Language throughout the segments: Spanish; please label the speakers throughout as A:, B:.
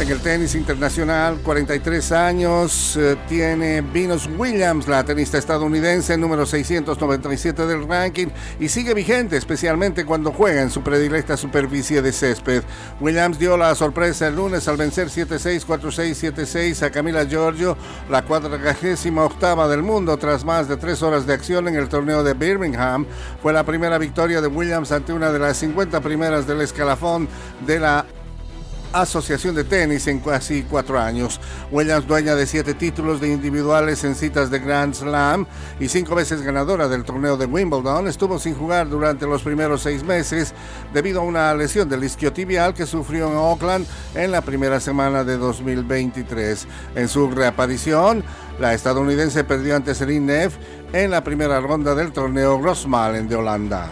A: En el tenis internacional, 43 años, eh, tiene Venus Williams, la tenista estadounidense, número 697 del ranking, y sigue vigente, especialmente cuando juega en su predilecta superficie de césped. Williams dio la sorpresa el lunes al vencer 7-6, 4-6, 7-6 a Camila Giorgio, la 48 octava del mundo, tras más de tres horas de acción en el torneo de Birmingham. Fue la primera victoria de Williams ante una de las 50 primeras del escalafón de la Asociación de Tenis en casi cuatro años. Williams, dueña de siete títulos de individuales en citas de Grand Slam y cinco veces ganadora del torneo de Wimbledon, estuvo sin jugar durante los primeros seis meses debido a una lesión del isquiotibial que sufrió en Auckland en la primera semana de 2023. En su reaparición, la estadounidense perdió ante Serena Neff en la primera ronda del torneo Rosmalen de Holanda.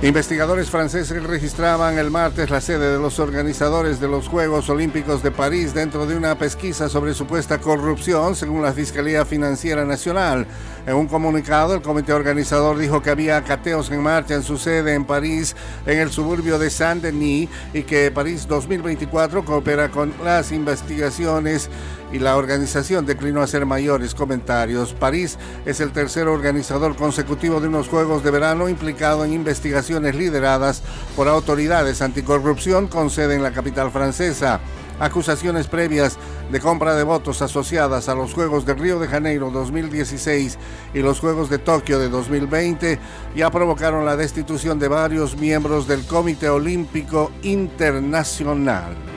A: Investigadores franceses registraban el martes la sede de los organizadores de los Juegos Olímpicos de París dentro de una pesquisa sobre supuesta corrupción, según la Fiscalía Financiera Nacional. En un comunicado, el comité organizador dijo que había cateos en marcha en su sede en París, en el suburbio de Saint-Denis, y que París 2024 coopera con las investigaciones y la organización declinó hacer mayores comentarios. París es el tercer organizador consecutivo de unos Juegos de Verano implicado en investigaciones lideradas por autoridades anticorrupción con sede en la capital francesa. Acusaciones previas de compra de votos asociadas a los Juegos de Río de Janeiro 2016 y los Juegos de Tokio de 2020 ya provocaron la destitución de varios miembros del Comité Olímpico Internacional.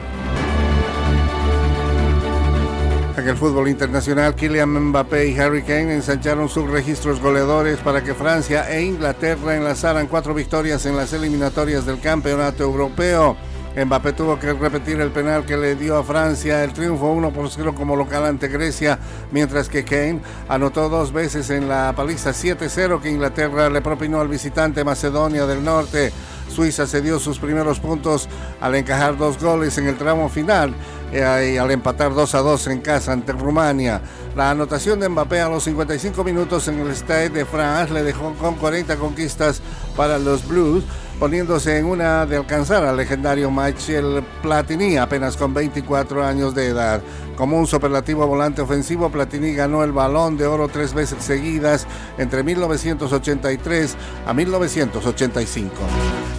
A: En el fútbol internacional, Kylian Mbappé y Harry Kane ensancharon sus registros goleadores para que Francia e Inglaterra enlazaran cuatro victorias en las eliminatorias del Campeonato Europeo. Mbappé tuvo que repetir el penal que le dio a Francia el triunfo 1 por 0 como local ante Grecia, mientras que Kane anotó dos veces en la paliza 7-0 que Inglaterra le propinó al visitante Macedonia del Norte. Suiza cedió sus primeros puntos al encajar dos goles en el tramo final eh, al empatar 2 a 2 en casa ante Rumania. La anotación de Mbappé a los 55 minutos en el Stade de France le dejó con 40 conquistas para los Blues poniéndose en una de alcanzar al legendario Michel Platini apenas con 24 años de edad. Como un superlativo volante ofensivo, Platini ganó el balón de oro tres veces seguidas entre 1983 a 1985.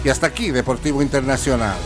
A: Y hasta aquí, Deportivo Internacional.